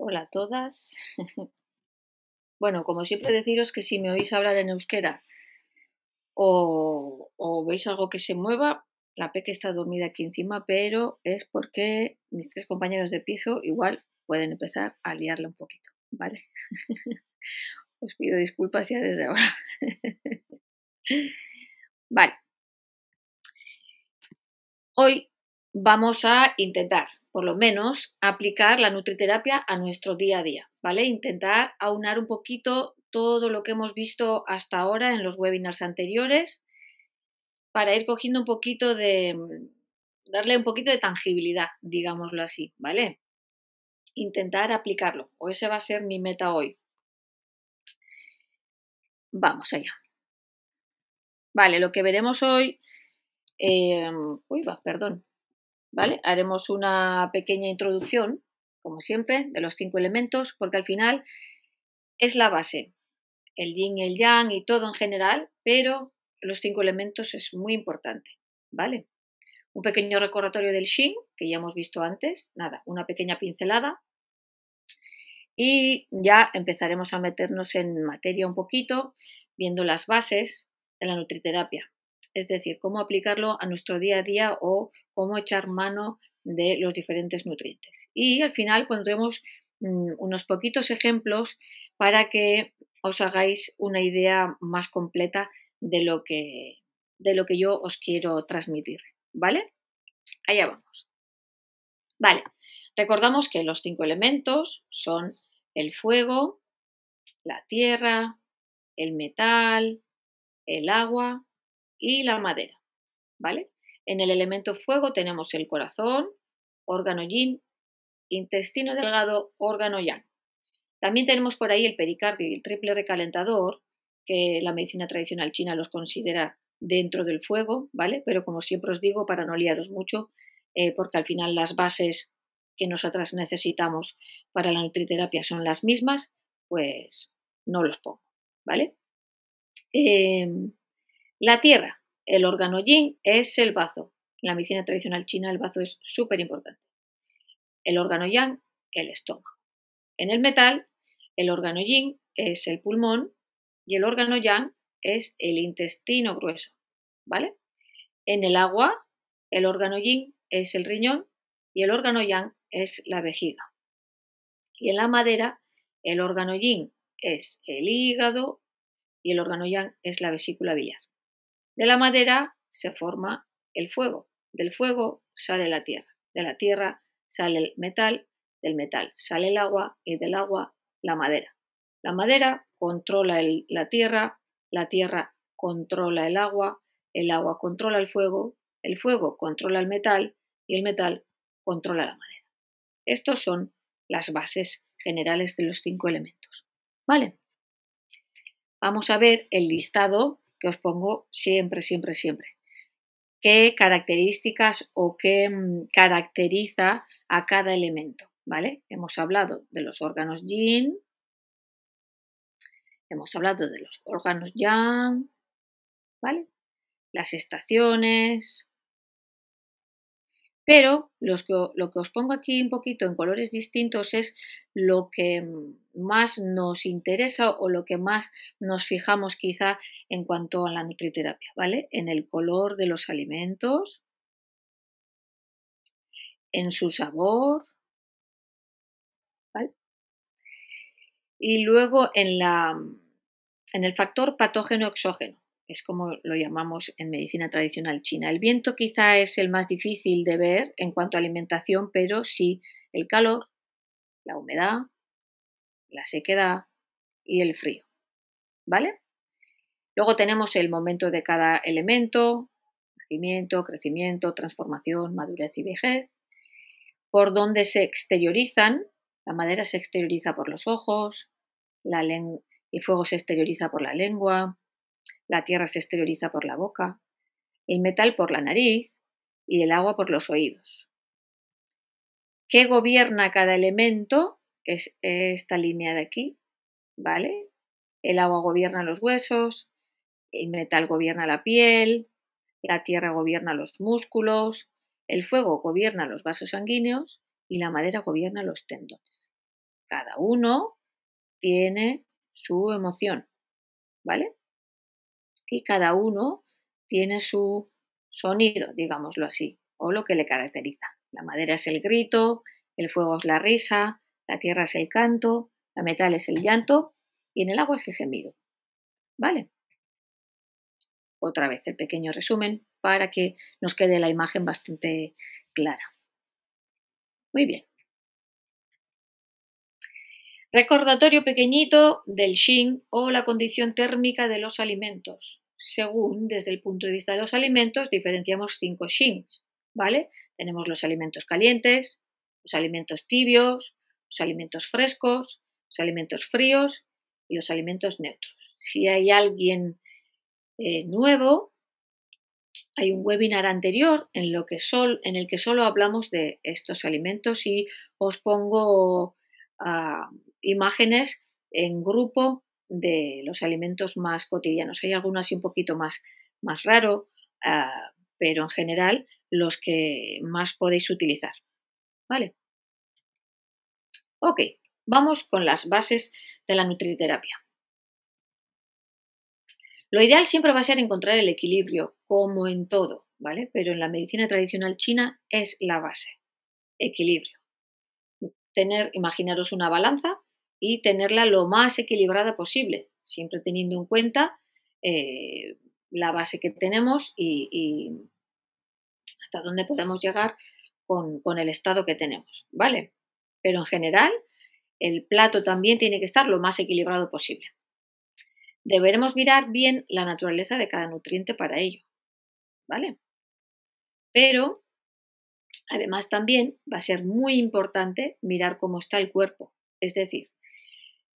Hola a todas. Bueno, como siempre deciros que si me oís hablar en euskera o, o veis algo que se mueva, la Peque está dormida aquí encima, pero es porque mis tres compañeros de piso igual pueden empezar a liarla un poquito, ¿vale? Os pido disculpas ya desde ahora. Vale. Hoy vamos a intentar por lo menos aplicar la nutriterapia a nuestro día a día, ¿vale? Intentar aunar un poquito todo lo que hemos visto hasta ahora en los webinars anteriores para ir cogiendo un poquito de, darle un poquito de tangibilidad, digámoslo así, ¿vale? Intentar aplicarlo, o ese va a ser mi meta hoy. Vamos allá. Vale, lo que veremos hoy, eh, uy, va, perdón, ¿vale? Haremos una pequeña introducción, como siempre, de los cinco elementos, porque al final es la base, el yin, el yang y todo en general, pero los cinco elementos es muy importante, ¿vale? Un pequeño recordatorio del Shin, que ya hemos visto antes, nada, una pequeña pincelada. Y ya empezaremos a meternos en materia un poquito, viendo las bases de la nutriterapia, es decir, cómo aplicarlo a nuestro día a día o cómo echar mano de los diferentes nutrientes. Y al final pondremos mm, unos poquitos ejemplos para que os hagáis una idea más completa de lo que, de lo que yo os quiero transmitir. ¿Vale? Allá vamos. Vale, recordamos que los cinco elementos son el fuego, la tierra, el metal, el agua y la madera. ¿Vale? En el elemento fuego tenemos el corazón, órgano yin, intestino delgado, órgano yang. También tenemos por ahí el pericardio y el triple recalentador, que la medicina tradicional china los considera dentro del fuego, ¿vale? Pero como siempre os digo, para no liaros mucho, eh, porque al final las bases que nosotras necesitamos para la nutriterapia son las mismas, pues no los pongo, ¿vale? Em, la tierra, el órgano yin es el bazo. En la medicina tradicional china el bazo es súper importante. El órgano yang, el estómago. En el metal, el órgano yin es el pulmón y el órgano yang es el intestino grueso. ¿Vale? En el agua, el órgano yin es el riñón y el órgano yang es la vejiga. Y en la madera, el órgano yin es el hígado y el órgano yang es la vesícula biliar. De la madera se forma el fuego, del fuego sale la tierra, de la tierra sale el metal, del metal sale el agua y del agua la madera. La madera controla la tierra, la tierra controla el agua, el agua controla el fuego, el fuego controla el metal y el metal controla la madera. Estos son las bases generales de los cinco elementos. ¿Vale? Vamos a ver el listado que os pongo siempre, siempre, siempre. ¿Qué características o qué mm, caracteriza a cada elemento? ¿Vale? Hemos hablado de los órganos yin, hemos hablado de los órganos yang, ¿vale? Las estaciones, pero lo que os pongo aquí un poquito en colores distintos es lo que más nos interesa o lo que más nos fijamos quizá en cuanto a la nutriterapia, ¿vale? En el color de los alimentos, en su sabor, ¿vale? Y luego en, la, en el factor patógeno exógeno es como lo llamamos en medicina tradicional china. El viento quizá es el más difícil de ver en cuanto a alimentación, pero sí el calor, la humedad, la sequedad y el frío. ¿Vale? Luego tenemos el momento de cada elemento, nacimiento, crecimiento, transformación, madurez y vejez, por donde se exteriorizan, la madera se exterioriza por los ojos, el fuego se exterioriza por la lengua, la tierra se exterioriza por la boca, el metal por la nariz y el agua por los oídos. ¿Qué gobierna cada elemento? Es esta línea de aquí, ¿vale? El agua gobierna los huesos, el metal gobierna la piel, la tierra gobierna los músculos, el fuego gobierna los vasos sanguíneos y la madera gobierna los tendones. Cada uno tiene su emoción, ¿vale? Y cada uno tiene su sonido, digámoslo así, o lo que le caracteriza. La madera es el grito, el fuego es la risa, la tierra es el canto, la metal es el llanto y en el agua es el gemido. ¿Vale? Otra vez el pequeño resumen para que nos quede la imagen bastante clara. Muy bien. Recordatorio pequeñito del Shin o la condición térmica de los alimentos. Según, desde el punto de vista de los alimentos, diferenciamos cinco Shins, ¿vale? Tenemos los alimentos calientes, los alimentos tibios, los alimentos frescos, los alimentos fríos y los alimentos neutros. Si hay alguien eh, nuevo, hay un webinar anterior en, lo que en el que solo hablamos de estos alimentos y os pongo ah, imágenes en grupo de los alimentos más cotidianos. Hay algunos así un poquito más, más raro, ah, pero en general los que más podéis utilizar. ¿Vale? Ok, vamos con las bases de la nutriterapia. Lo ideal siempre va a ser encontrar el equilibrio, como en todo, ¿vale? Pero en la medicina tradicional china es la base. Equilibrio. Tener, imaginaros una balanza y tenerla lo más equilibrada posible, siempre teniendo en cuenta eh, la base que tenemos y, hasta dónde podemos llegar con, con el estado que tenemos, ¿vale? Pero en general, el plato también tiene que estar lo más equilibrado posible. Deberemos mirar bien la naturaleza de cada nutriente para ello, ¿vale? Pero, además también va a ser muy importante mirar cómo está el cuerpo, es decir,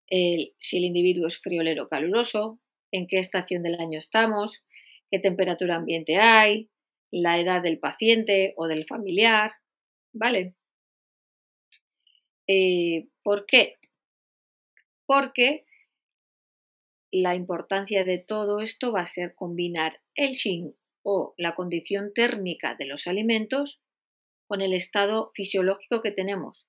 si el individuo es friolero o caluroso, en qué estación del año estamos, qué temperatura ambiente hay, la edad del paciente o del familiar, ¿vale? Eh, ¿Por qué? Porque la importancia de todo esto va a ser combinar el Shin o la condición térmica de los alimentos con el estado fisiológico que tenemos.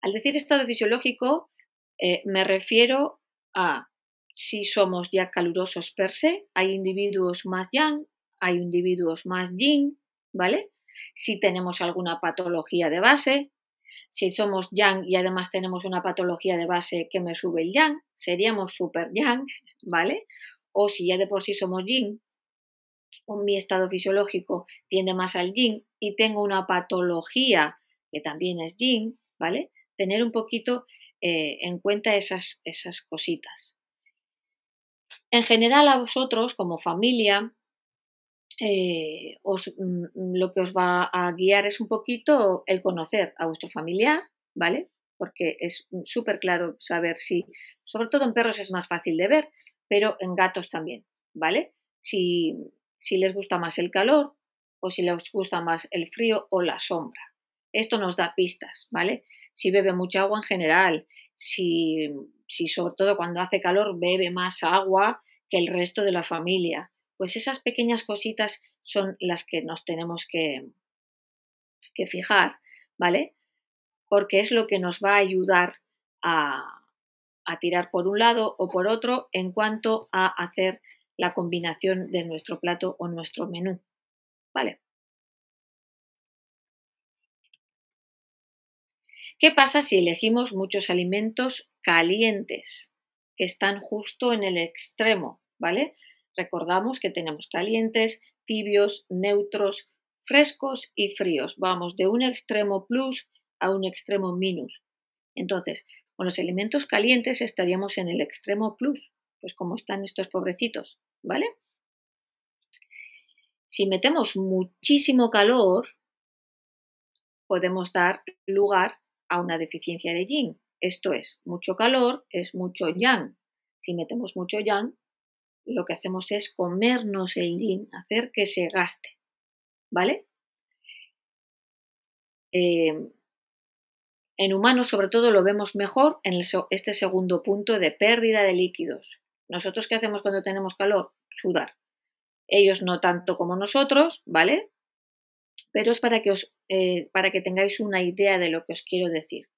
Al decir estado fisiológico, eh, me refiero a si somos ya calurosos per se, hay individuos más yang, hay individuos más yin, ¿vale? Si tenemos alguna patología de base, si somos yang y además tenemos una patología de base que me sube el yang, seríamos super yang, ¿vale? O si ya de por sí somos yin, o mi estado fisiológico tiende más al yin y tengo una patología que también es yin, ¿vale? Tener un poquito eh, en cuenta esas, esas cositas. En general a vosotros como familia eh, mm, lo que os va a guiar es un poquito el conocer a vuestro familiar, ¿vale? Porque es súper claro saber si, sobre todo en perros es más fácil de ver, pero en gatos también, ¿vale? Si, si les gusta más el calor o si les gusta más el frío o la sombra. Esto nos da pistas, ¿vale? Si bebe mucha agua en general, si, si sobre todo cuando hace calor bebe más agua que el resto de la familia, pues esas pequeñas cositas son las que nos tenemos que, que fijar, ¿vale? Porque es lo que nos va a ayudar a, a tirar por un lado o por otro en cuanto a hacer la combinación de nuestro plato o nuestro menú. ¿Vale? ¿Qué pasa si elegimos muchos alimentos calientes que están justo en el extremo? ¿Vale? Recordamos que tenemos calientes, tibios, neutros, frescos y fríos. Vamos de un extremo plus a un extremo minus. Entonces, con los elementos calientes estaríamos en el extremo plus, pues como están estos pobrecitos, ¿vale? Si metemos muchísimo calor, podemos dar lugar a una deficiencia de yin. Esto es, mucho calor es mucho yang. Si metemos mucho yang, lo que hacemos es comernos el yin, hacer que se gaste. ¿Vale? Em, en humanos, sobre todo, lo vemos mejor en este segundo punto de pérdida de líquidos. ¿Nosotros qué hacemos cuando tenemos calor? Sudar. Ellos no tanto como nosotros, ¿vale? Pero es para que, os, eh, para que tengáis una idea de lo que os quiero decir.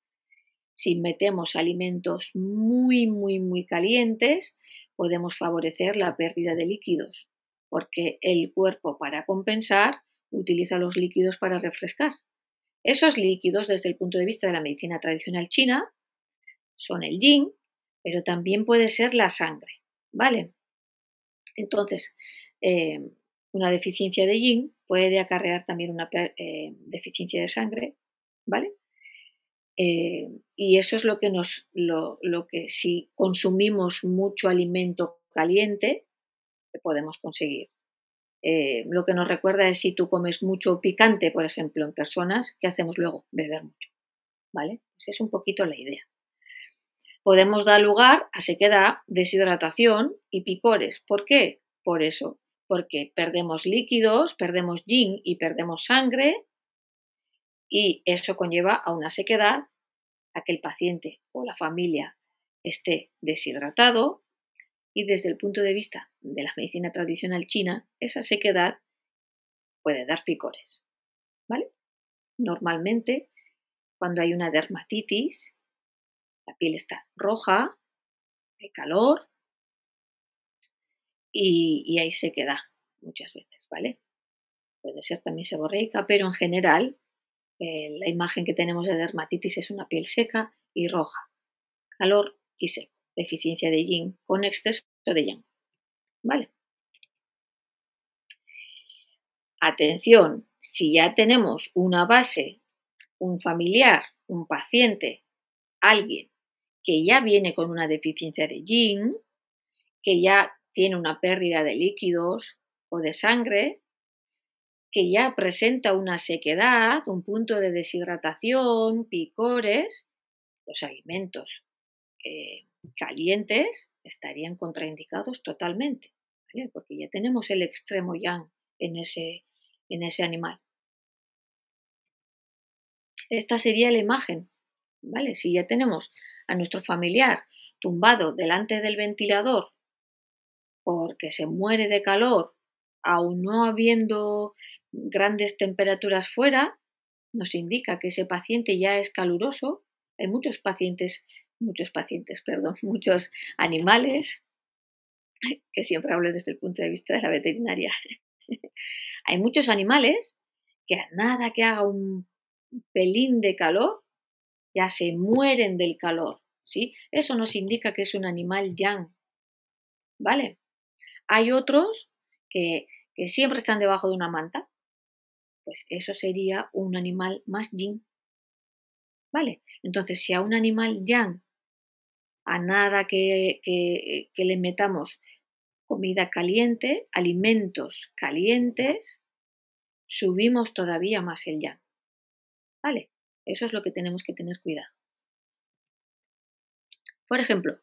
si metemos alimentos muy, muy, muy calientes, podemos favorecer la pérdida de líquidos, porque el cuerpo para compensar utiliza los líquidos para refrescar. Esos líquidos, desde el punto de vista de la medicina tradicional china, son el yin, pero también puede ser la sangre, ¿vale? Entonces, eh, una deficiencia de yin puede acarrear también una eh, deficiencia de sangre, ¿vale? Eh, y eso es lo que nos, lo, que si consumimos mucho alimento caliente, podemos conseguir. Eh, lo que nos recuerda es si tú comes mucho picante, por ejemplo, en personas, ¿qué hacemos luego? Beber mucho. ¿Vale? Pues es un poquito la idea. Podemos dar lugar a sequedad, deshidratación y picores. ¿Por qué? Por eso, porque perdemos líquidos, perdemos yin y perdemos sangre y eso conlleva a una sequedad, a que el paciente o la familia esté deshidratado y desde el punto de vista de la medicina tradicional china, esa sequedad puede dar picores. ¿Vale? Normalmente, cuando hay una dermatitis, la piel está roja, hay calor y, y hay sequedad muchas veces, ¿vale? Puede ser también seborreica, pero en general eh, la imagen que tenemos de dermatitis es una piel seca y roja, calor y seco, deficiencia de yin con exceso de yang. ¿Vale? Atención, si ya tenemos una base, un familiar, un paciente, alguien que ya viene con una deficiencia de yin, que ya tiene una pérdida de líquidos o de sangre, que ya presenta una sequedad, un punto de deshidratación, picores, los alimentos eh, calientes estarían contraindicados totalmente, porque ya tenemos el extremo yang en ese, en ese animal. Esta sería la imagen, ¿vale? Si ya tenemos a nuestro familiar tumbado delante del ventilador porque se muere de calor, aún no habiendo grandes temperaturas fuera, nos indica que ese paciente ya es caluroso. Hay muchos pacientes, muchos pacientes, perdón, muchos animales, que siempre hablo desde el punto de vista de la veterinaria. Hay muchos animales que a nada que haga un pelín de calor, ya se mueren del calor. ¿sí? Eso nos indica que es un animal yang. ¿Vale? Hay otros que, que siempre están debajo de una manta, pues eso sería un animal más yin. ¿Vale? Entonces, si a un animal yang, a nada que, que, que le metamos comida caliente, alimentos calientes, subimos todavía más el yang. ¿Vale? Eso es lo que tenemos que tener cuidado. Por ejemplo,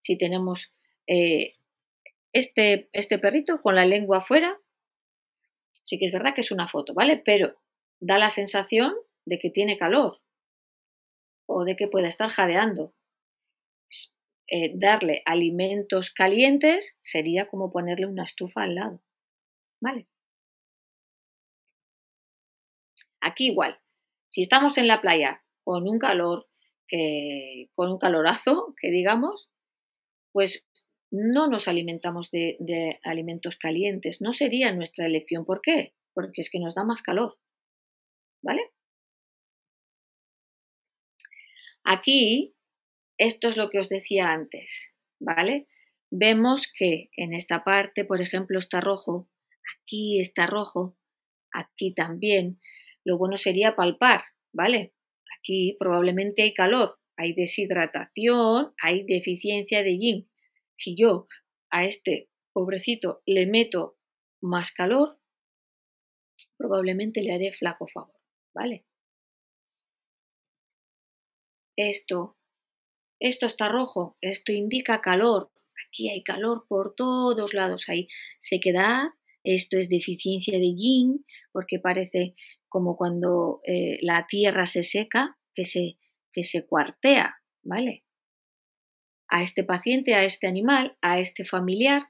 si tenemos eh, este, este perrito con la lengua afuera, Sí que es verdad que es una foto, ¿vale? Pero da la sensación de que tiene calor o de que puede estar jadeando. Eh, darle alimentos calientes sería como ponerle una estufa al lado, ¿vale? Aquí igual, si estamos en la playa con un calor, con un calorazo, que digamos, pues no nos alimentamos de, alimentos calientes, no sería nuestra elección. ¿Por qué? Porque es que nos da más calor. ¿Vale? Aquí, esto es lo que os decía antes, ¿vale? Vemos que en esta parte, por ejemplo, está rojo, aquí está rojo, aquí también. Lo bueno sería palpar, ¿vale? Aquí probablemente hay calor, hay deshidratación, hay deficiencia de yin. Si yo a este pobrecito le meto más calor, probablemente le haré flaco favor, ¿vale? Esto, esto está rojo, esto indica calor, aquí hay calor por todos lados, hay sequedad, esto es deficiencia de yin, porque parece como cuando eh, la tierra se seca, que se, que se cuartea, ¿vale? A este paciente, a este animal, a este familiar,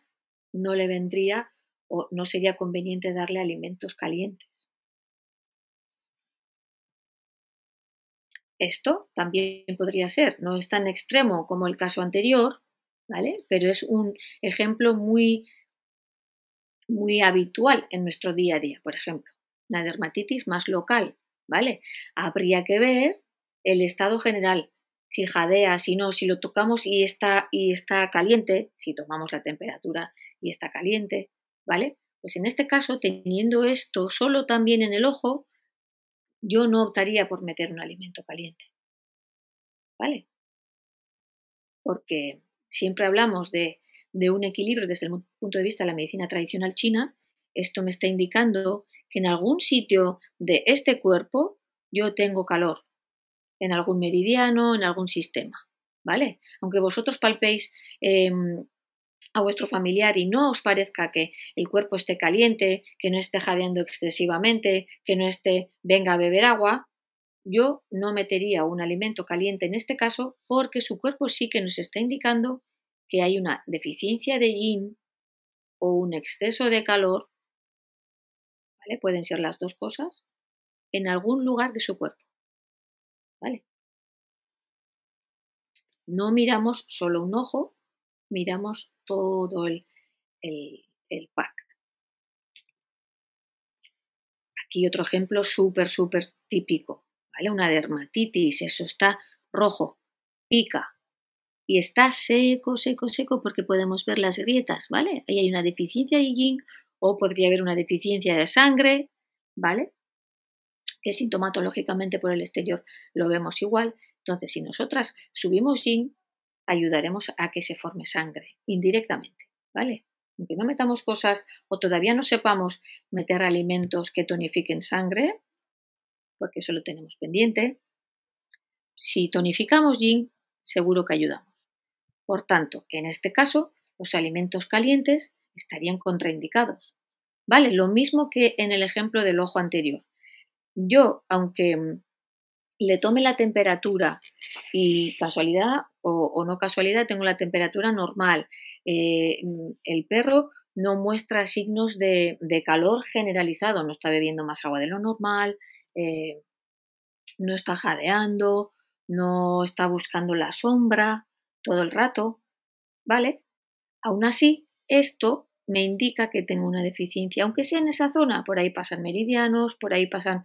no le vendría o no sería conveniente darle alimentos calientes. esto también podría ser, no es tan extremo como el caso anterior, ¿vale? Pero es un ejemplo muy, muy habitual en nuestro día a día, por ejemplo, una dermatitis más local, ¿vale? Habría que ver el estado general, si jadea, si no, si lo tocamos y está, y está caliente, si tomamos la temperatura y está caliente, ¿vale? Pues en este caso, teniendo esto solo también en el ojo, yo no optaría por meter un alimento caliente. ¿Vale? Porque siempre hablamos de, de un equilibrio desde el punto de vista de la medicina tradicional china. Esto me está indicando que en algún sitio de este cuerpo yo tengo calor, en algún meridiano, en algún sistema. ¿Vale? Aunque vosotros palpéis em, a vuestro familiar y no os parezca que el cuerpo esté caliente, que no esté jadeando excesivamente, que no esté venga a beber agua, yo no metería un alimento caliente en este caso porque su cuerpo sí que nos está indicando que hay una deficiencia de yin o un exceso de calor, ¿vale? Pueden ser las dos cosas, en algún lugar de su cuerpo, ¿vale? No miramos solo un ojo, miramos todo el, el, pack. Aquí otro ejemplo súper, súper típico, ¿vale? Una dermatitis, eso está rojo, pica y está seco, seco, seco porque podemos ver las grietas, ¿vale? Ahí hay una deficiencia de yin o podría haber una deficiencia de sangre, ¿vale? Que sintomatológicamente por el exterior lo vemos igual. Entonces, si nosotras subimos yin, ayudaremos a que se forme sangre indirectamente, ¿vale? Aunque no metamos cosas o todavía no sepamos meter alimentos que tonifiquen sangre, porque eso lo tenemos pendiente, si tonificamos yin, seguro que ayudamos. Por tanto, en este caso, los alimentos calientes estarían contraindicados. ¿Vale? Lo mismo que en el ejemplo del ojo anterior. Yo, aunque le tome la temperatura y casualidad o, no casualidad tengo la temperatura normal. Eh, el perro no muestra signos de, calor generalizado, no está bebiendo más agua de lo normal, eh, no está jadeando, no está buscando la sombra todo el rato, ¿vale? Aún así, esto me indica que tengo una deficiencia, aunque sea en esa zona, por ahí pasan meridianos, por ahí pasan,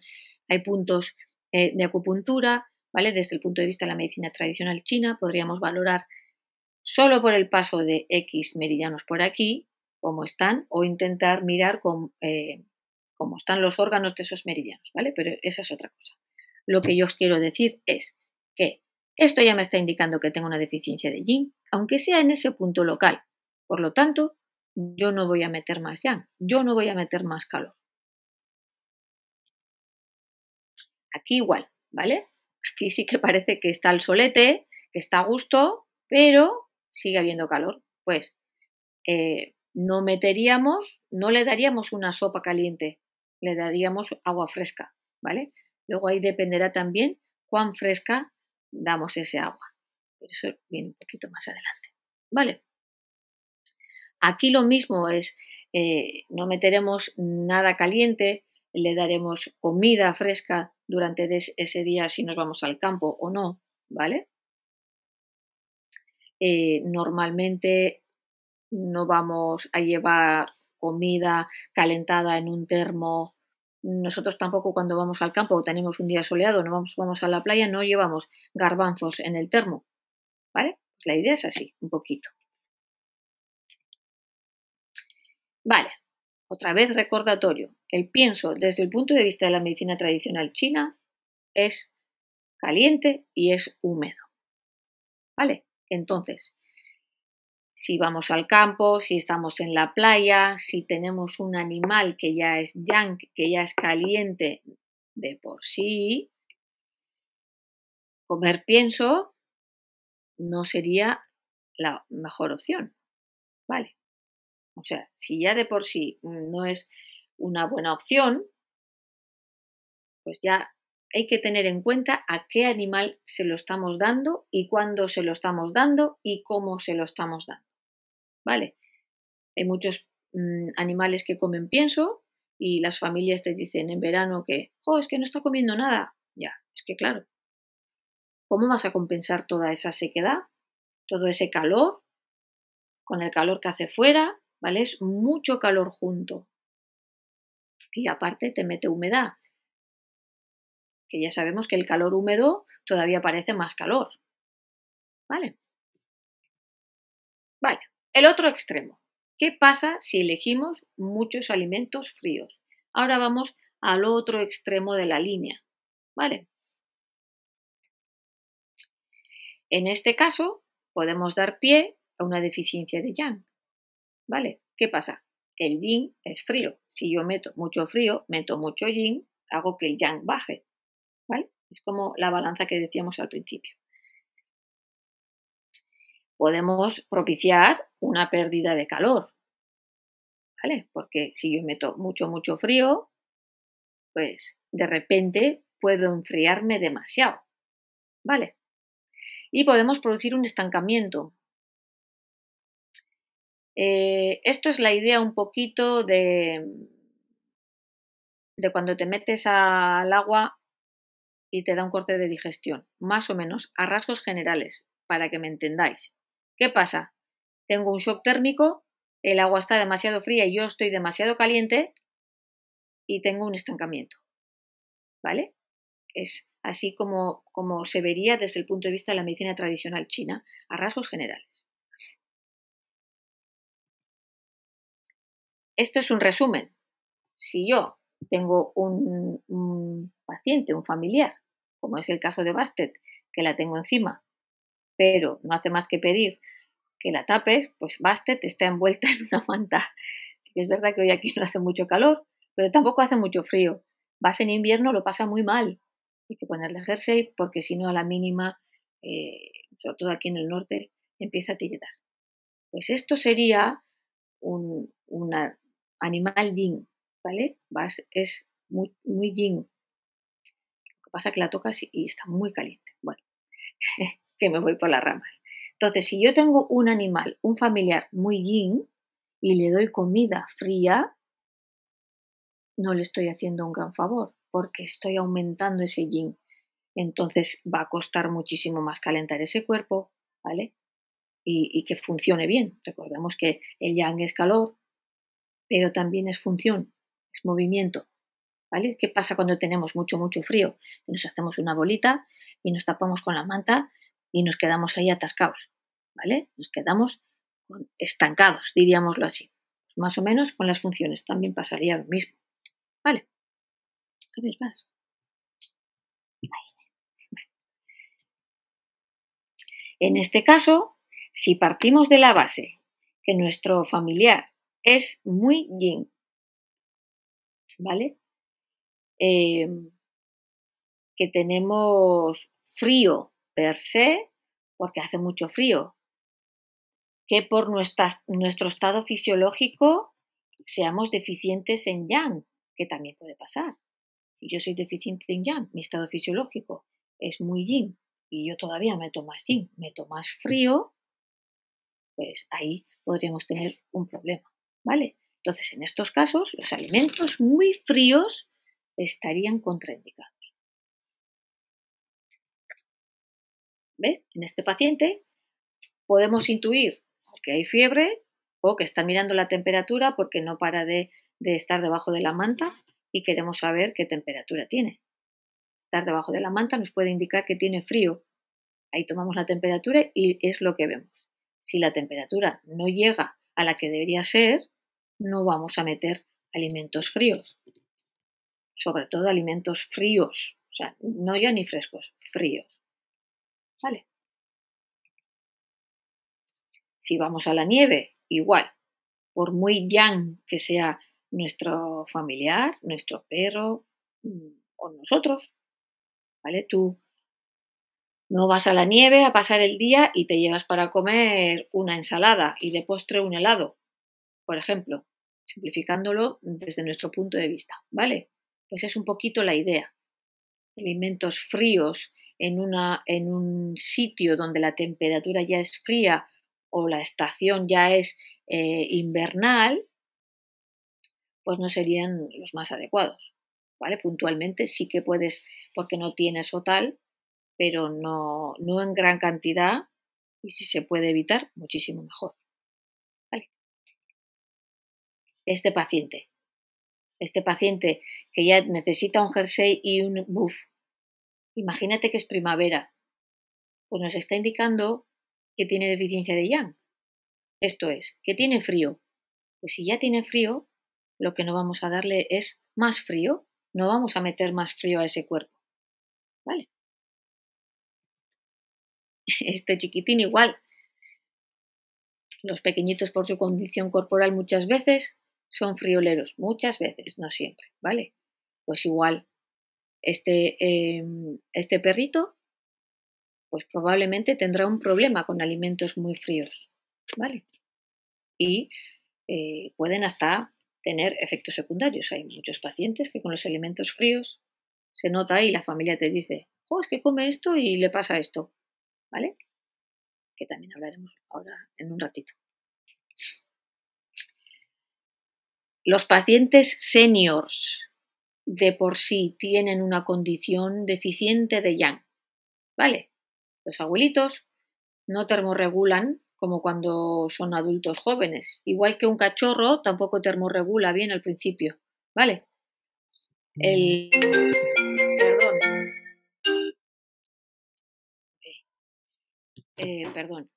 hay puntos eh, de acupuntura, ¿vale? Desde el punto de vista de la medicina tradicional china, podríamos valorar solo por el paso de X meridianos por aquí, cómo están, o intentar mirar eh, cómo están los órganos de esos meridianos, ¿vale? Pero esa es otra cosa. Lo que yo os quiero decir es que esto ya me está indicando que tengo una deficiencia de yin, aunque sea en ese punto local. Por lo tanto, yo no voy a meter más yang, yo no voy a meter más calor. Aquí igual, ¿vale? Aquí sí que parece que está el solete, que está a gusto, pero sigue habiendo calor. Pues eh, no meteríamos, no le daríamos una sopa caliente, le daríamos agua fresca, ¿vale? Luego ahí dependerá también cuán fresca damos ese agua. Pero eso viene un poquito más adelante, ¿vale? Aquí lo mismo es, eh, no meteremos nada caliente, le daremos comida fresca durante ese día si nos vamos al campo o no, ¿vale? Eh, normalmente no vamos a llevar comida calentada en un termo. Nosotros tampoco cuando vamos al campo o tenemos un día soleado, no vamos, vamos a la playa, no llevamos garbanzos en el termo, ¿vale? La idea es así, un poquito. Vale, otra vez recordatorio, el pienso desde el punto de vista de la medicina tradicional china es caliente y es húmedo. ¿Vale? Entonces, si vamos al campo, si estamos en la playa, si tenemos un animal que ya es yang, que ya es caliente de por sí, comer pienso no sería la mejor opción. ¿Vale? O sea, si ya de por sí no es una buena opción, pues ya hay que tener en cuenta a qué animal se lo estamos dando y cuándo se lo estamos dando y cómo se lo estamos dando. ¿Vale? Hay muchos mm, animales que comen pienso y las familias te dicen en verano que, oh, es que no está comiendo nada. Ya, es que claro, ¿Cómo vas a compensar toda esa sequedad? Todo ese calor con el calor que hace fuera, ¿vale? Es mucho calor junto. Y aparte te mete humedad, que ya sabemos que el calor húmedo todavía parece más calor. ¿Vale? Vale, el otro extremo. ¿Qué pasa si elegimos muchos alimentos fríos? Ahora vamos al otro extremo de la línea. ¿Vale? En este caso, podemos dar pie a una deficiencia de yang. ¿Vale? ¿Qué pasa? El yin es frío. Si yo meto mucho frío, meto mucho yin, hago que el yang baje. ¿Vale? Es como la balanza que decíamos al principio. Podemos propiciar una pérdida de calor. ¿Vale? Porque si yo meto mucho, mucho frío, pues de repente puedo enfriarme demasiado. ¿Vale? Y podemos producir un estancamiento. Eh, esto es la idea un poquito de, de cuando te metes al agua y te da un corte de digestión, más o menos, a rasgos generales, para que me entendáis. ¿Qué pasa? Tengo un shock térmico, el agua está demasiado fría y yo estoy demasiado caliente y tengo un estancamiento. ¿Vale? Es así como, como se vería desde el punto de vista de la medicina tradicional china, a rasgos generales. Esto es un resumen. Si yo tengo un, paciente, un familiar, como es el caso de Bastet, que la tengo encima, pero no hace más que pedir que la tapes, pues Bastet está envuelta en una manta. Es verdad que hoy aquí no hace mucho calor, pero tampoco hace mucho frío. Vas en invierno, lo pasa muy mal. Hay que ponerle jersey porque si no a la mínima, eh, sobre todo aquí en el norte, empieza a tiritar. Pues esto sería un animal yin, ¿vale? es muy, muy yin. Lo que pasa es que la tocas y está muy caliente. Bueno, que me voy por las ramas. Entonces, si yo tengo un animal, un familiar muy yin, y le doy comida fría, no le estoy haciendo un gran favor, porque estoy aumentando ese yin. Entonces va a costar muchísimo más calentar ese cuerpo, ¿vale? Y, y que funcione bien. Recordemos que el yang es calor, pero también es función, es movimiento. ¿Vale? ¿Qué pasa cuando tenemos mucho, mucho frío? Nos hacemos una bolita y nos tapamos con la manta y nos quedamos ahí atascados. ¿Vale? Nos quedamos estancados, diríamoslo así. Pues más o menos con las funciones también pasaría lo mismo. ¿Vale? A ver, más. En este caso, si partimos de la base que nuestro familiar es muy yin, ¿vale? Em, que tenemos frío per se, porque hace mucho frío, que por nuestro estado fisiológico seamos deficientes en yang, que también puede pasar. Si yo soy deficiente en yang, mi estado fisiológico es muy yin y yo todavía meto más yin, meto más frío, pues ahí podríamos tener un problema, ¿vale? Entonces, en estos casos, los alimentos muy fríos estarían contraindicados. ¿Ves? En este paciente podemos intuir que hay fiebre o que está mirando la temperatura porque no para de, de estar debajo de la manta y queremos saber qué temperatura tiene. Estar debajo de la manta nos puede indicar que tiene frío. Ahí tomamos la temperatura y es lo que vemos. Si la temperatura no llega a la que debería ser, no vamos a meter alimentos fríos. Sobre todo alimentos fríos. O sea, no ya ni frescos, fríos. ¿Vale? Si vamos a la nieve, igual. Por muy yang que sea nuestro familiar, nuestro perro mm, o nosotros, ¿vale? Tú no vas a la nieve a pasar el día y te llevas para comer una ensalada y de postre un helado, por ejemplo, simplificándolo desde nuestro punto de vista, ¿vale? Pues es un poquito la idea. Alimentos fríos en, una, en un sitio donde la temperatura ya es fría o la estación ya es eh, invernal, pues no serían los más adecuados. ¿Vale? Puntualmente sí que puedes, porque no tienes o tal, pero no, no en gran cantidad y si se puede evitar, muchísimo mejor. ¿Vale? Este paciente, este paciente que ya necesita un jersey y un buff, imagínate que es primavera, pues nos está indicando que tiene deficiencia de yang. Esto es, que tiene frío. Pues si ya tiene frío, lo que no vamos a darle es más frío, no vamos a meter más frío a ese cuerpo. ¿Vale? Este chiquitín igual. Los pequeñitos por su condición corporal muchas veces son frioleros, muchas veces, no siempre, ¿vale? Pues igual, este, em, este perrito, pues probablemente tendrá un problema con alimentos muy fríos, ¿vale? Y eh, pueden hasta tener efectos secundarios. Hay muchos pacientes que con los alimentos fríos se nota y la familia te dice, oh, es que come esto y le pasa esto. ¿vale? Que también hablaremos ahora en un ratito. Los pacientes seniors de por sí tienen una condición deficiente de yang, ¿vale? Los abuelitos no termorregulan como cuando son adultos jóvenes. Igual que un cachorro tampoco termorregula bien al principio, ¿vale? El, Eh, perdón.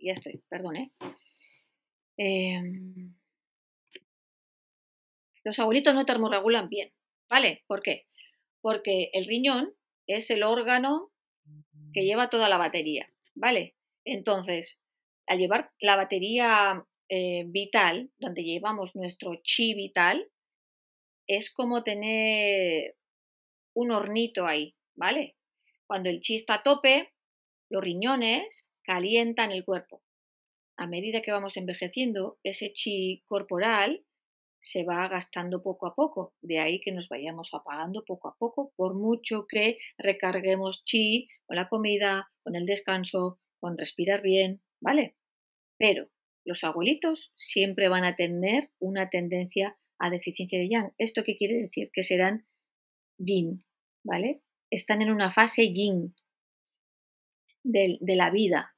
Ya estoy, perdón, ¿eh? Em, los abuelitos no termorregulan bien, ¿vale? ¿Por qué? Porque el riñón es el órgano que lleva toda la batería, ¿vale? Entonces, al llevar la batería eh, vital, donde llevamos nuestro chi vital, es como tener un hornito ahí, ¿vale? Cuando el chi está a tope, los riñones calientan el cuerpo. A medida que vamos envejeciendo, ese chi corporal se va gastando poco a poco. De ahí que nos vayamos apagando poco a poco, por mucho que recarguemos chi con la comida, con el descanso, con respirar bien, ¿vale? Pero los abuelitos siempre van a tener una tendencia a deficiencia de yang. ¿Esto qué quiere decir? Que serán yin, ¿vale? Están en una fase yin de, de la vida.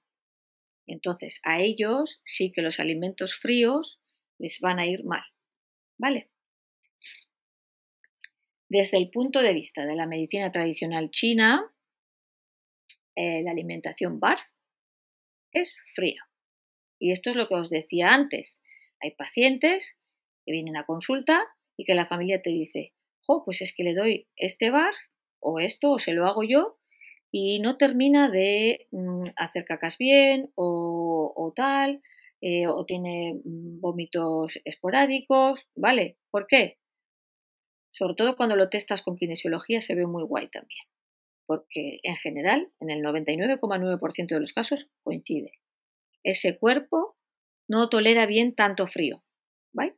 Entonces, a ellos sí que los alimentos fríos les van a ir mal, ¿vale? Desde el punto de vista de la medicina tradicional china, eh, la alimentación bar es fría. Y esto es lo que os decía antes. Hay pacientes que vienen a consulta y que la familia te dice, jo, pues es que le doy este bar o esto o se lo hago yo y no termina de mm, hacer cacas bien o, tal, eh, o tiene mm, vómitos esporádicos, ¿vale? ¿Por qué? Sobre todo cuando lo testas con kinesiología se ve muy guay también, porque en general, en el 99,9% de los casos coincide ese cuerpo no tolera bien tanto frío. ¿vale?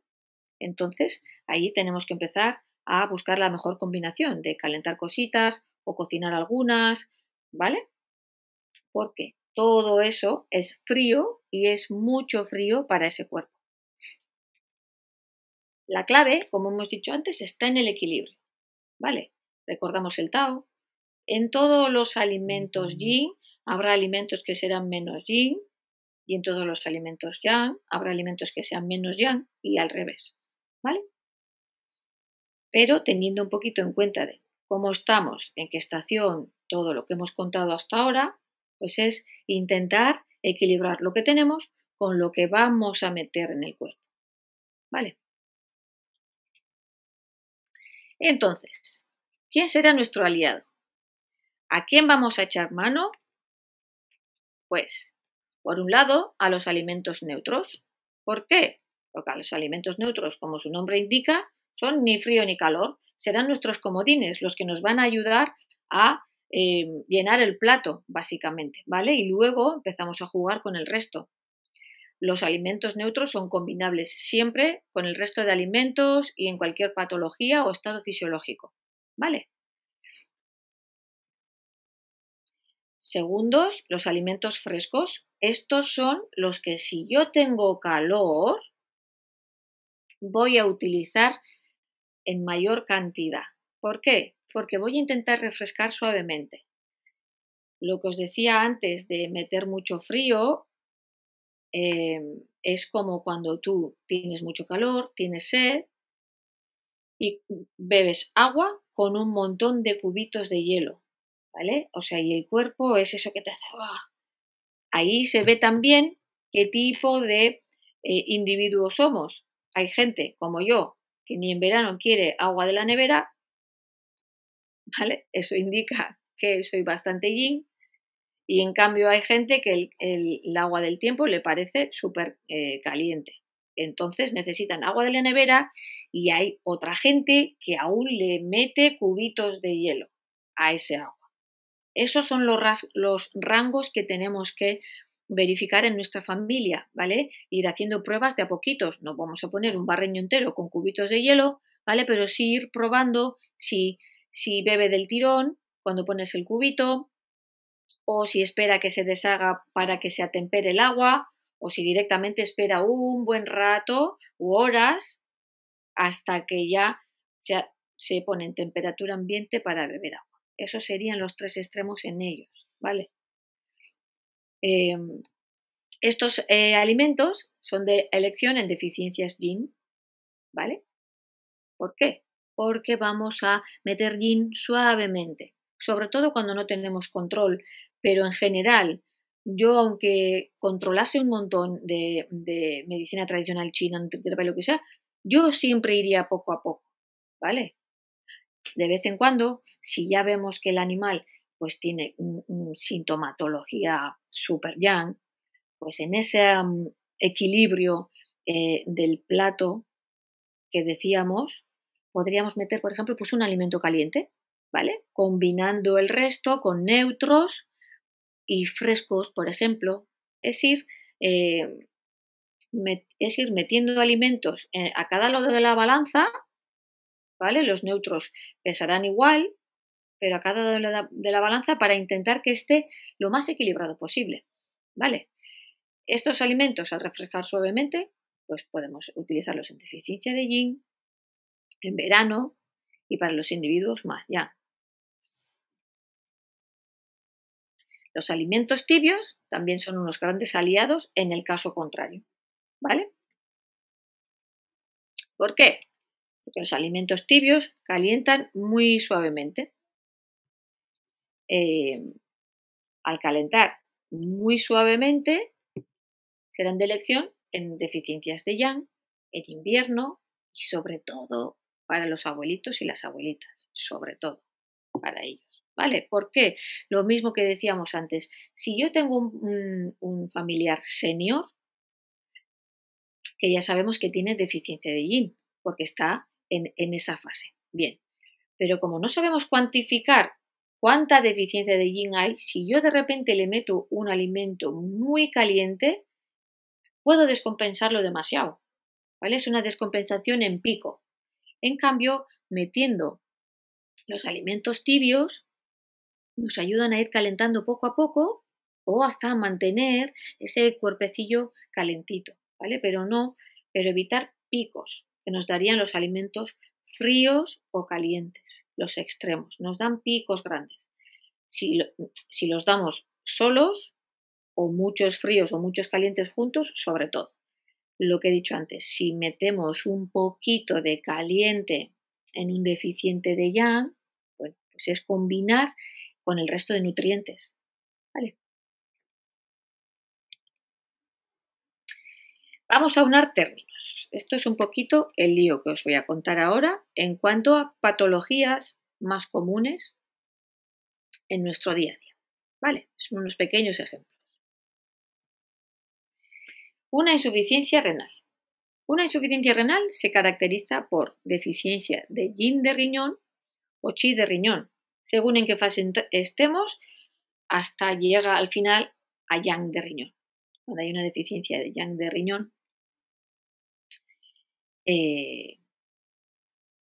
Entonces, ahí tenemos que empezar a buscar la mejor combinación de calentar cositas o cocinar algunas, ¿vale? Porque todo eso es frío y es mucho frío para ese cuerpo. La clave, como hemos dicho antes, está en el equilibrio, ¿vale? Recordamos el Tao. En todos los alimentos yin habrá alimentos que serán menos yin y en todos los alimentos yang habrá alimentos que sean menos yang y al revés, ¿vale? Pero teniendo un poquito en cuenta de cómo estamos, en qué estación, todo lo que hemos contado hasta ahora, pues es intentar equilibrar lo que tenemos con lo que vamos a meter en el cuerpo. ¿Vale? Entonces, ¿quién será nuestro aliado? ¿A quién vamos a echar mano? Pues por un lado, a los alimentos neutros. ¿Por qué? Porque los alimentos neutros, como su nombre indica, son ni frío ni calor. Serán nuestros comodines los que nos van a ayudar a eh, llenar el plato, básicamente, ¿vale? Y luego empezamos a jugar con el resto. Los alimentos neutros son combinables siempre con el resto de alimentos y en cualquier patología o estado fisiológico, ¿vale? Segundos, los alimentos frescos. Estos son los que si yo tengo calor, voy a utilizar en mayor cantidad. ¿Por qué? Porque voy a intentar refrescar suavemente. Lo que os decía antes de meter mucho frío em, es como cuando tú tienes mucho calor, tienes sed y bebes agua con un montón de cubitos de hielo, ¿vale? O sea, y el cuerpo es eso que te hace... Ahí se ve también qué tipo de eh, individuos somos. Hay gente como yo que ni en verano quiere agua de la nevera, ¿vale? Eso indica que soy bastante yin. Y en cambio hay gente que el, agua del tiempo le parece súper eh, caliente. Entonces necesitan agua de la nevera y hay otra gente que aún le mete cubitos de hielo a ese agua. Esos son los, los rangos que tenemos que verificar en nuestra familia, ¿vale? Ir haciendo pruebas de a poquitos. No vamos a poner un barreño entero con cubitos de hielo, ¿vale? Pero sí ir probando si, si bebe del tirón cuando pones el cubito, o si espera que se deshaga para que se atempere el agua, o si directamente espera un buen rato u horas hasta que ya se, pone en temperatura ambiente para beber agua. Esos serían los tres extremos en ellos, ¿vale? Em, estos eh, alimentos son de elección en deficiencias yin, ¿vale? ¿Por qué? Porque vamos a meter yin suavemente, sobre todo cuando no tenemos control, pero en general, yo aunque controlase un montón de, medicina tradicional china, nutritiva, lo que sea, yo siempre iría poco a poco, ¿vale? De vez en cuando, si ya vemos que el animal pues tiene sintomatología super yang, pues en ese mm, equilibrio eh, del plato que decíamos, podríamos meter, por ejemplo, pues un alimento caliente, ¿vale? Combinando el resto con neutros y frescos, por ejemplo. Es ir, eh, es ir metiendo alimentos eh, a cada lado de la balanza, ¿vale? Los neutros pesarán igual, pero a cada lado de la, balanza para intentar que esté lo más equilibrado posible. ¿Vale? Estos alimentos, al refrescar suavemente, pues podemos utilizarlos en deficiencia de yin, en verano y para los individuos más ya. Los alimentos tibios también son unos grandes aliados en el caso contrario. ¿Vale? ¿Por qué? Porque los alimentos tibios calientan muy suavemente. Eh, al calentar muy suavemente, serán de elección en deficiencias de yang, en invierno y sobre todo para los abuelitos y las abuelitas, sobre todo para ellos. ¿Vale? ¿Por qué? Lo mismo que decíamos antes, si yo tengo un, familiar senior, que ya sabemos que tiene deficiencia de yin, porque está en, en esa fase. Bien, pero como no sabemos cuantificar cuánta deficiencia de yin hay, si yo de repente le meto un alimento muy caliente, puedo descompensarlo demasiado. ¿Vale? Es una descompensación en pico. En cambio, metiendo los alimentos tibios, nos ayudan a ir calentando poco a poco o hasta mantener ese cuerpecillo calentito, ¿vale? Pero no, pero evitar picos que nos darían los alimentos fríos o calientes, los extremos, nos dan picos grandes. Si, si los damos solos, o muchos fríos o muchos calientes juntos, sobre todo. Lo que he dicho antes, si metemos un poquito de caliente en un deficiente de yang, pues es combinar con el resto de nutrientes. ¿Vale? Vamos a unar términos. Esto es un poquito el lío que os voy a contar ahora en cuanto a patologías más comunes en nuestro día a día. ¿Vale? Son unos pequeños ejemplos. Una insuficiencia renal. Una insuficiencia renal se caracteriza por deficiencia de yin de riñón o chi de riñón, según en qué fase estemos, hasta llega al final a yang de riñón. Cuando hay una deficiencia de yang de riñón, eh,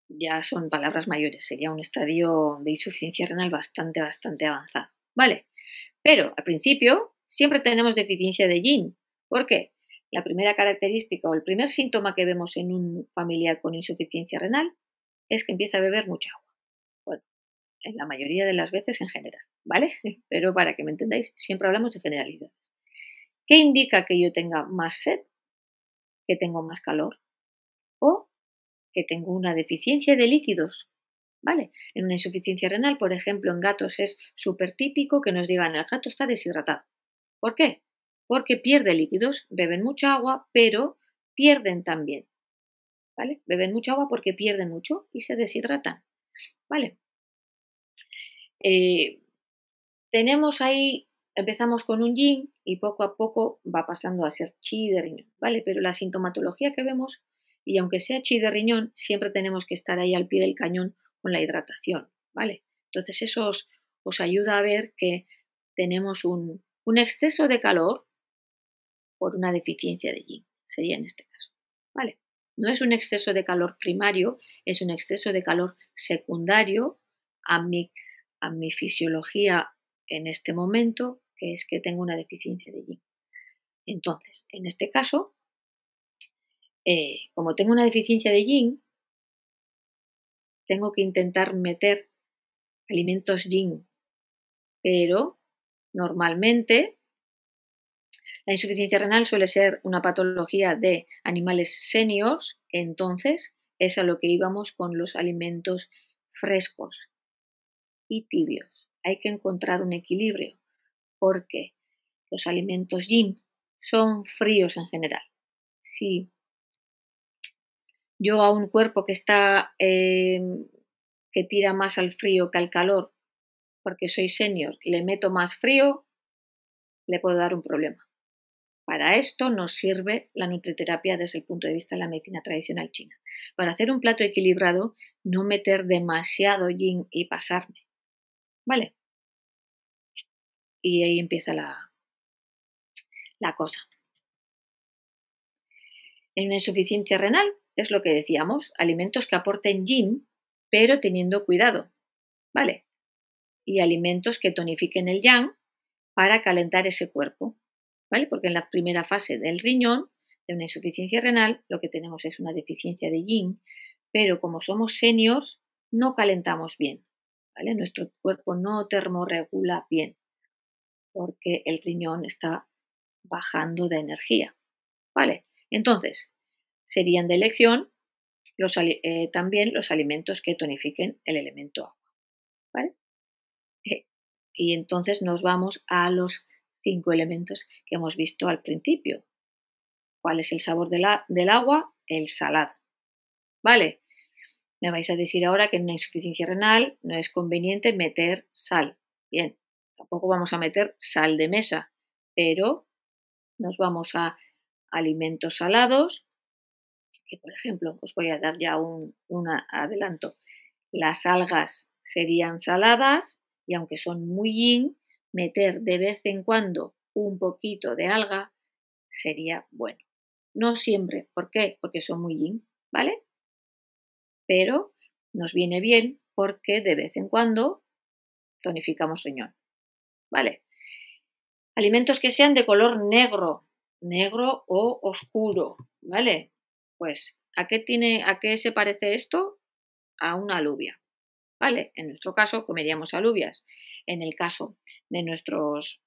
ya son palabras mayores, sería un estadio de insuficiencia renal bastante, bastante avanzado. ¿Vale? Pero al principio siempre tenemos deficiencia de yin. ¿Por qué? La primera característica o el primer síntoma que vemos en un familiar con insuficiencia renal es que empieza a beber mucha agua. En la mayoría de las veces en general, ¿vale? Pero para que me entendáis, siempre hablamos de generalidades. ¿Qué indica que yo tenga más sed? Que tengo más calor. O que tengo una deficiencia de líquidos. ¿Vale? En una insuficiencia renal, por ejemplo, en gatos es súper típico que nos digan el gato está deshidratado. ¿Por qué? Porque pierde líquidos, beben mucha agua, pero pierden también. ¿Vale? Beben mucha agua porque pierden mucho y se deshidratan. ¿Vale? Eh, tenemos ahí, empezamos con un yin y poco a poco va pasando a ser chi de riñón, ¿vale? Pero la sintomatología que vemos, y aunque sea chi de riñón, siempre tenemos que estar ahí al pie del cañón con la hidratación, ¿vale? Entonces eso os, os ayuda a ver que tenemos un, un exceso de calor por una deficiencia de yin, sería en este caso. ¿Vale? No es un exceso de calor primario, es un exceso de calor secundario a mi, a mi fisiología en este momento, que es que tengo una deficiencia de yin. Entonces, en este caso, eh, como tengo una deficiencia de yin, tengo que intentar meter alimentos yin, pero Normalmente, la insuficiencia renal suele ser una patología de animales seniors, entonces es a lo que íbamos con los alimentos frescos y tibios. Hay que encontrar un equilibrio porque los alimentos yin son fríos en general. Si yo a un cuerpo que está em, que tira más al frío que al calor porque soy senior, le meto más frío, le puedo dar un problema. Para esto nos sirve la nutriterapia desde el punto de vista de la medicina tradicional china. Para hacer un plato equilibrado, no meter demasiado yin y pasarme. ¿Vale? Y ahí empieza la, la cosa. En una insuficiencia renal es lo que decíamos, alimentos que aporten yin, pero teniendo cuidado. ¿Vale? y alimentos que tonifiquen el yang para calentar ese cuerpo, ¿vale? Porque en la primera fase del riñón, de una insuficiencia renal, lo que tenemos es una deficiencia de yin, pero como somos seniors, no calentamos bien, ¿vale? Nuestro cuerpo no termorregula bien, porque el riñón está bajando de energía, ¿vale? Entonces, serían de elección eh, también los alimentos que tonifiquen el elemento agua, ¿vale? y entonces nos vamos a los cinco elementos que hemos visto al principio. ¿Cuál es el sabor del agua? El salado. ¿Vale? Me vais a decir ahora que en una insuficiencia renal no es conveniente meter sal. Bien, tampoco vamos a meter sal de mesa, pero nos vamos a alimentos salados, que por ejemplo os voy a dar ya un, un adelanto. Las algas serían saladas, y aunque son muy yin, meter de vez en cuando un poquito de alga sería bueno. No siempre, ¿por qué? Porque son muy yin, ¿vale? Pero nos viene bien porque de vez en cuando tonificamos riñón, ¿vale? Alimentos que sean de color negro, negro o oscuro, ¿vale? Pues, ¿a qué, tiene, ¿a qué se parece esto? A una alubia. ¿Vale? En nuestro caso comeríamos alubias. En el caso de nuestros,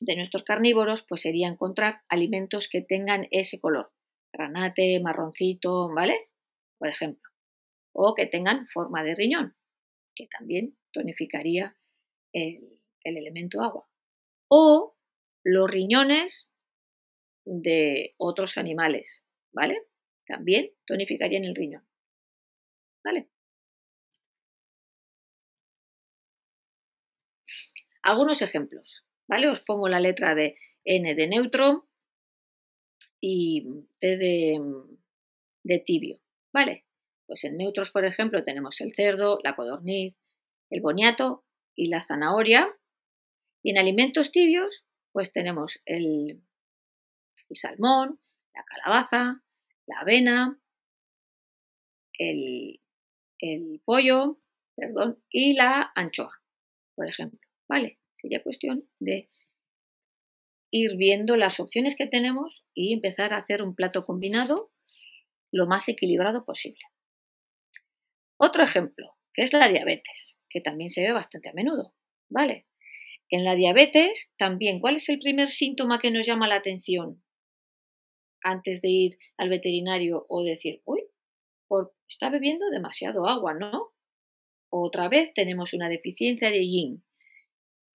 de nuestros carnívoros, pues sería encontrar alimentos que tengan ese color, granate, marroncito, ¿vale? Por ejemplo. O que tengan forma de riñón, que también tonificaría el, el elemento agua. O los riñones de otros animales, ¿vale? También tonificarían el riñón. ¿Vale? Algunos ejemplos, ¿vale? Os pongo la letra de N de neutro y T de, tibio, ¿vale? Pues en neutros, por ejemplo, tenemos el cerdo, la codorniz, el boniato y la zanahoria. Y en alimentos tibios, pues tenemos el, el salmón, la calabaza, la avena, el, el pollo, perdón, y la anchoa, por ejemplo. ¿Vale? Sería cuestión de ir viendo las opciones que tenemos y empezar a hacer un plato combinado lo más equilibrado posible. Otro ejemplo, que es la diabetes, que también se ve bastante a menudo, ¿vale? En la diabetes también, ¿cuál es el primer síntoma que nos llama la atención antes de ir al veterinario o decir, uy, está bebiendo demasiado agua, ¿no? Otra vez tenemos una deficiencia de yin.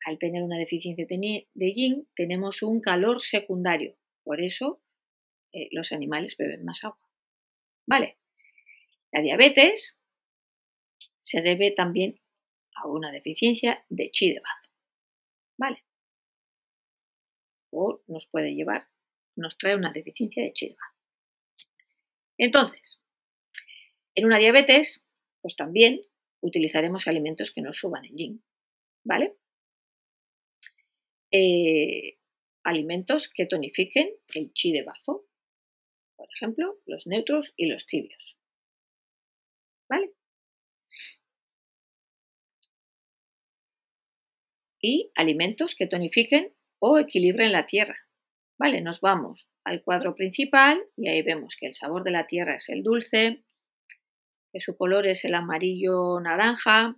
Al tener una deficiencia de yin, tenemos un calor secundario. Por eso eh, los animales beben más agua. Vale. La diabetes se debe también a una deficiencia de chi de bazo. Vale. O nos puede llevar, nos trae una deficiencia de chi de bazo. Entonces, en una diabetes, pues también utilizaremos alimentos que nos suban el yin. ¿Vale? Eh, alimentos que tonifiquen el chi de bazo. Por ejemplo, los neutros y los tibios. ¿Vale? Y alimentos que tonifiquen o equilibren la tierra. Vale, nos vamos al cuadro principal y ahí vemos que el sabor de la tierra es el dulce, que su color es el amarillo naranja,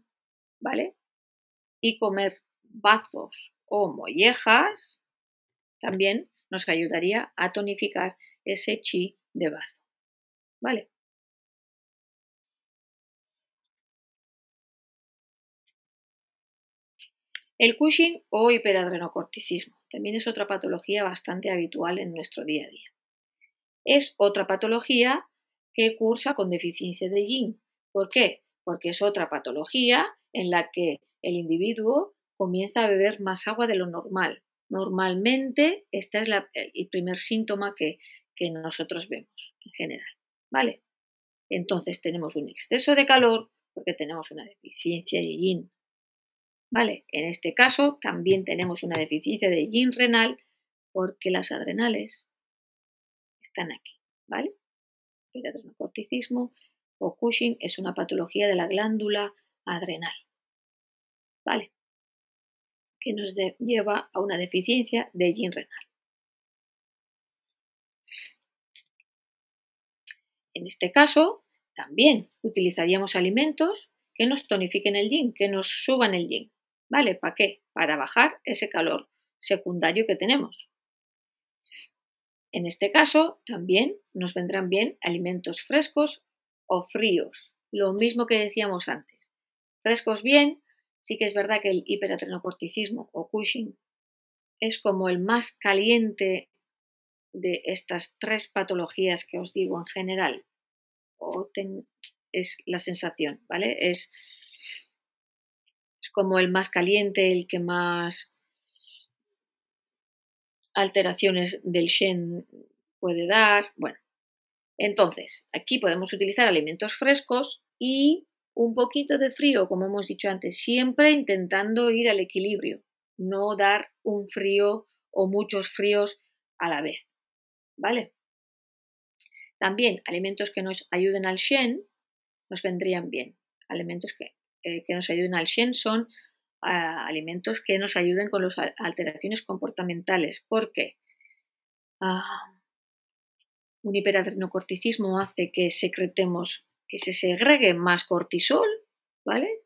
¿vale? Y comer bazos o mollejas también nos ayudaría a tonificar ese chi de bazo, ¿vale? El Cushing o hiperadrenocorticismo también es otra patología bastante habitual en nuestro día a día. Es otra patología que cursa con deficiencia de yin. ¿Por qué? Porque es otra patología en la que el individuo comienza a beber más agua de lo normal. Normalmente este es el primer síntoma que, que nosotros vemos en general. ¿Vale? Entonces tenemos un exceso de calor porque tenemos una deficiencia de yin. ¿Vale? En este caso también tenemos una deficiencia de yin renal porque las adrenales están aquí. ¿Vale? el adrenocorticismo o Cushing es una patología de la glándula adrenal. ¿Vale? Que nos lleva a una deficiencia de yin renal. En este caso, también utilizaríamos alimentos que nos tonifiquen el yin, que nos suban el yin. ¿Vale? ¿Para qué? Para bajar ese calor secundario que tenemos. En este caso, también nos vendrán bien alimentos frescos o fríos, lo mismo que decíamos antes. Frescos bien, sí que es verdad que el hiperadrenocorticismo o Cushing es como el más caliente de estas tres patologías que os digo en general. O es la sensación, ¿vale? Es, es como el más caliente, el que más alteraciones del Shen puede dar. Bueno, entonces, aquí podemos utilizar alimentos frescos y un poquito de frío, como hemos dicho antes, siempre intentando ir al equilibrio, no dar un frío o muchos fríos a la vez. ¿Vale? También alimentos que nos ayuden al Shen nos vendrían bien. Alimentos que, eh, que nos ayuden al Shen son alimentos que nos ayuden con las alteraciones comportamentales, porque ah, un hiperadrenocorticismo hace que secretemos, que se segregue más cortisol, ¿vale?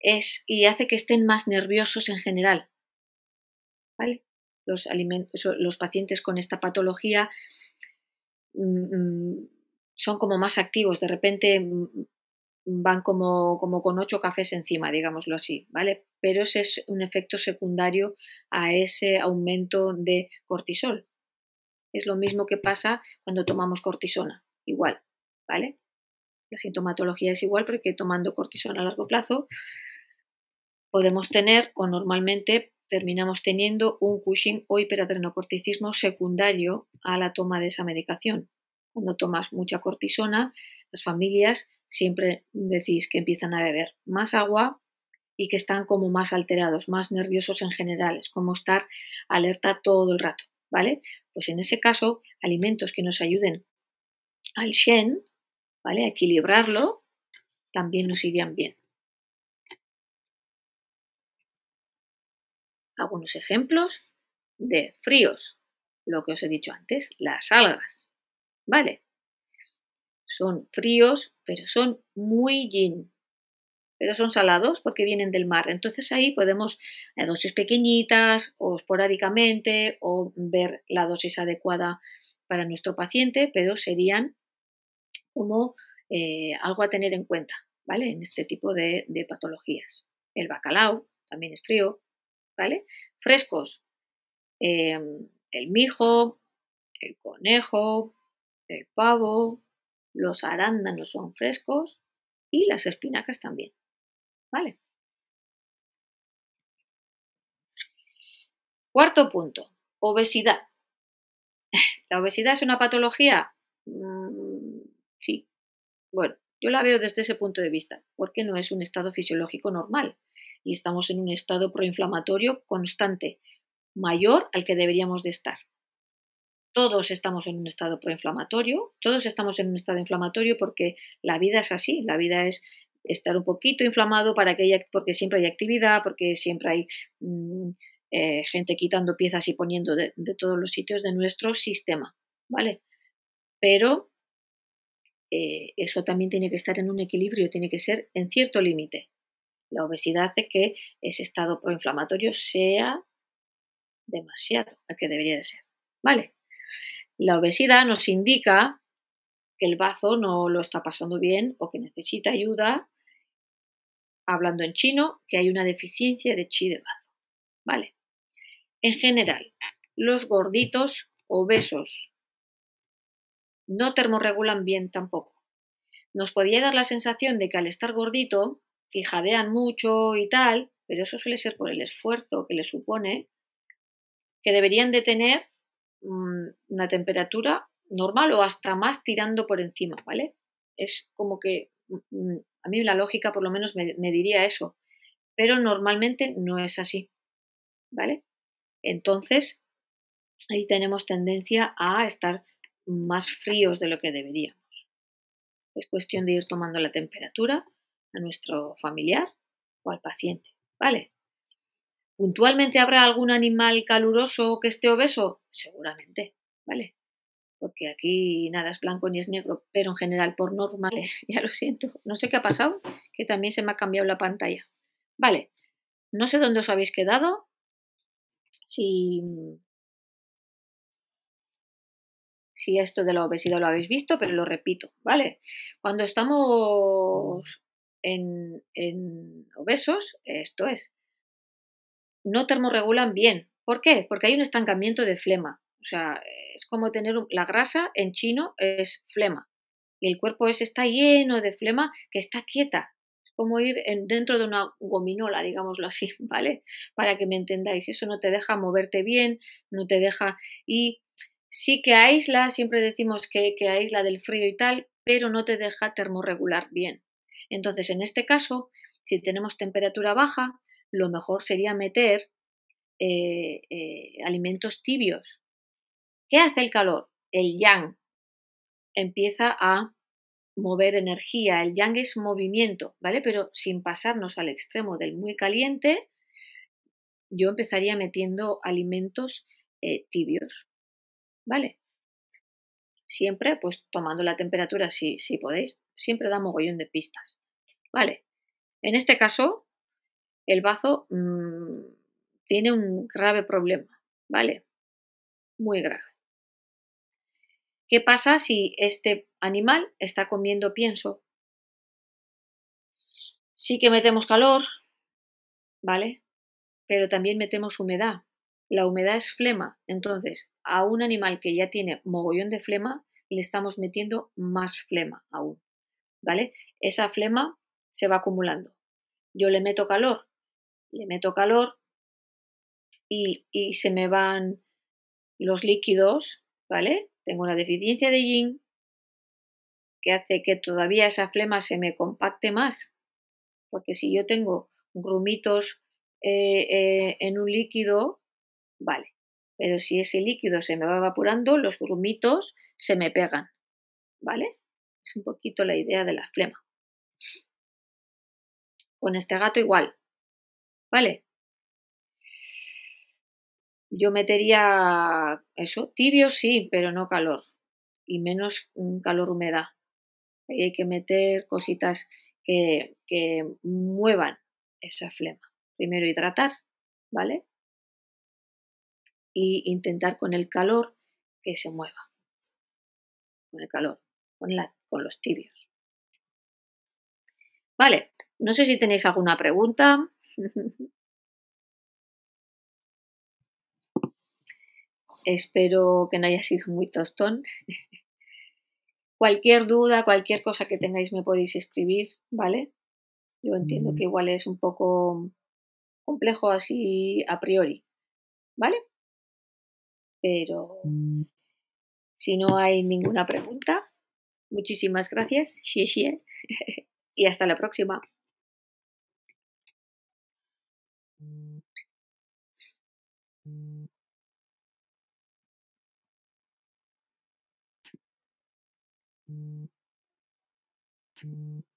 Es, y hace que estén más nerviosos en general, ¿vale? Los, pacientes con esta patología mm, mm, son como más activos, de repente mm, van como, como con ocho cafés encima, digámoslo así, ¿vale? Pero ese es un efecto secundario a ese aumento de cortisol. Es lo mismo que pasa cuando tomamos cortisona, igual, ¿vale? La sintomatología es igual porque tomando cortisona a largo plazo podemos tener o normalmente terminamos teniendo un Cushing o hiperadrenocorticismo secundario a la toma de esa medicación. Cuando tomas mucha cortisona, las familias siempre decís que empiezan a beber más agua y que están como más alterados, más nerviosos en general, es como estar alerta todo el rato, ¿vale? Pues en ese caso, alimentos que nos ayuden al Shen, ¿vale? Equilibrarlo, también nos irían bien. algunos ejemplos de fríos, lo que os he dicho antes, las algas, ¿vale? Son fríos, pero son muy yin, pero son salados porque vienen del mar. Entonces ahí podemos a dosis pequeñitas o esporádicamente o ver la dosis adecuada para nuestro paciente, pero serían como eh, algo a tener en cuenta, ¿vale? En este tipo de, patologías. El bacalao también es frío, ¿vale? Frescos, em, el mijo, el conejo, el pavo, los arándanos son frescos y las espinacas también, ¿vale? Cuarto punto, obesidad. ¿La obesidad es una patología? Bueno, yo la veo desde ese punto de vista, porque no es un estado fisiológico normal y estamos en un estado proinflamatorio constante, mayor al que deberíamos de estar. Todos estamos en un estado proinflamatorio, todos estamos en un estado inflamatorio porque la vida es así, la vida es estar un poquito inflamado para que haya, porque siempre hay actividad, porque siempre hay mm, eh, gente quitando piezas y poniendo de, todos los sitios de nuestro sistema, ¿vale? Pero eh, eso también tiene que estar en un equilibrio, tiene que ser en cierto límite. La obesidad hace que ese estado proinflamatorio sea demasiado, al que debería de ser, ¿vale? La obesidad nos indica que el bazo no lo está pasando bien o que necesita ayuda, hablando en chino, que hay una deficiencia de chi de bazo, ¿vale? En general, los gorditos obesos no termorregulan bien tampoco. Nos podía dar la sensación de que al estar gordito, que jadean mucho y tal, pero eso suele ser por el esfuerzo que les supone, que deberían de tener mm, una temperatura normal o hasta más tirando por encima, ¿vale? Es como que mm, a mí la lógica por lo menos me, me diría eso, pero normalmente no es así, ¿vale? Entonces, ahí tenemos tendencia a estar más fríos de lo que deberíamos. Es cuestión de ir tomando la temperatura a nuestro familiar o al paciente, ¿vale? ¿Puntualmente habrá algún animal caluroso que esté obeso? Seguramente, ¿vale? Porque aquí nada es blanco ni es negro, pero en general por normal, ya lo siento, no sé qué ha pasado, que también se me ha cambiado la pantalla. Vale, no sé dónde os habéis quedado, si, si esto de la obesidad lo habéis visto, pero lo repito, ¿vale? Cuando estamos en, en obesos, esto es, no termorregulan bien. ¿Por qué? Porque hay un estancamiento de flema. O sea, es como tener la grasa en chino es flema. Y el cuerpo está lleno de flema que está quieta como ir dentro de una gominola, digámoslo así, ¿vale? Para que me entendáis, eso no te deja moverte bien, no te deja... Y sí que aísla, siempre decimos que, que aísla del frío y tal, pero no te deja termorregular bien. Entonces, en este caso, si tenemos temperatura baja, lo mejor sería meter eh, eh, alimentos tibios. ¿Qué hace el calor? El yang empieza a mover energía. El yang es movimiento, ¿vale? Pero sin pasarnos al extremo del muy caliente, yo empezaría metiendo alimentos eh, tibios, ¿vale? Siempre, pues tomando la temperatura si, si podéis, siempre da mogollón de pistas, ¿vale? En este caso, el bazo mm, tiene un grave problema, ¿vale? Muy grave. ¿Qué pasa si este animal está comiendo pienso? Sí que metemos calor, ¿vale? Pero también metemos humedad. La humedad es flema, entonces a un animal que ya tiene mogollón de flema le estamos metiendo más flema aún, ¿vale? Esa flema se va acumulando. Yo le meto calor, le meto calor y, y se me van los líquidos, ¿vale? Tengo una deficiencia de yin que hace que todavía esa flema se me compacte más. Porque si yo tengo grumitos eh, eh, en un líquido, vale. Pero si ese líquido se me va evaporando, los grumitos se me pegan. ¿Vale? Es un poquito la idea de la flema. Con este gato igual. ¿Vale? yo metería eso, tibio sí, pero no calor. Y menos calor-humedad. Ahí hay que meter cositas que, que muevan esa flema. Primero hidratar, ¿vale? Y intentar con el calor que se mueva. Con el calor, con, la, con los tibios. Vale, no sé si tenéis alguna pregunta. Espero que no haya sido muy tostón. cualquier duda, cualquier cosa que tengáis me podéis escribir, ¿vale? Yo entiendo que igual es un poco complejo así a priori, ¿vale? Pero si no hay ninguna pregunta, muchísimas gracias, xie y hasta la próxima. Mm-hmm.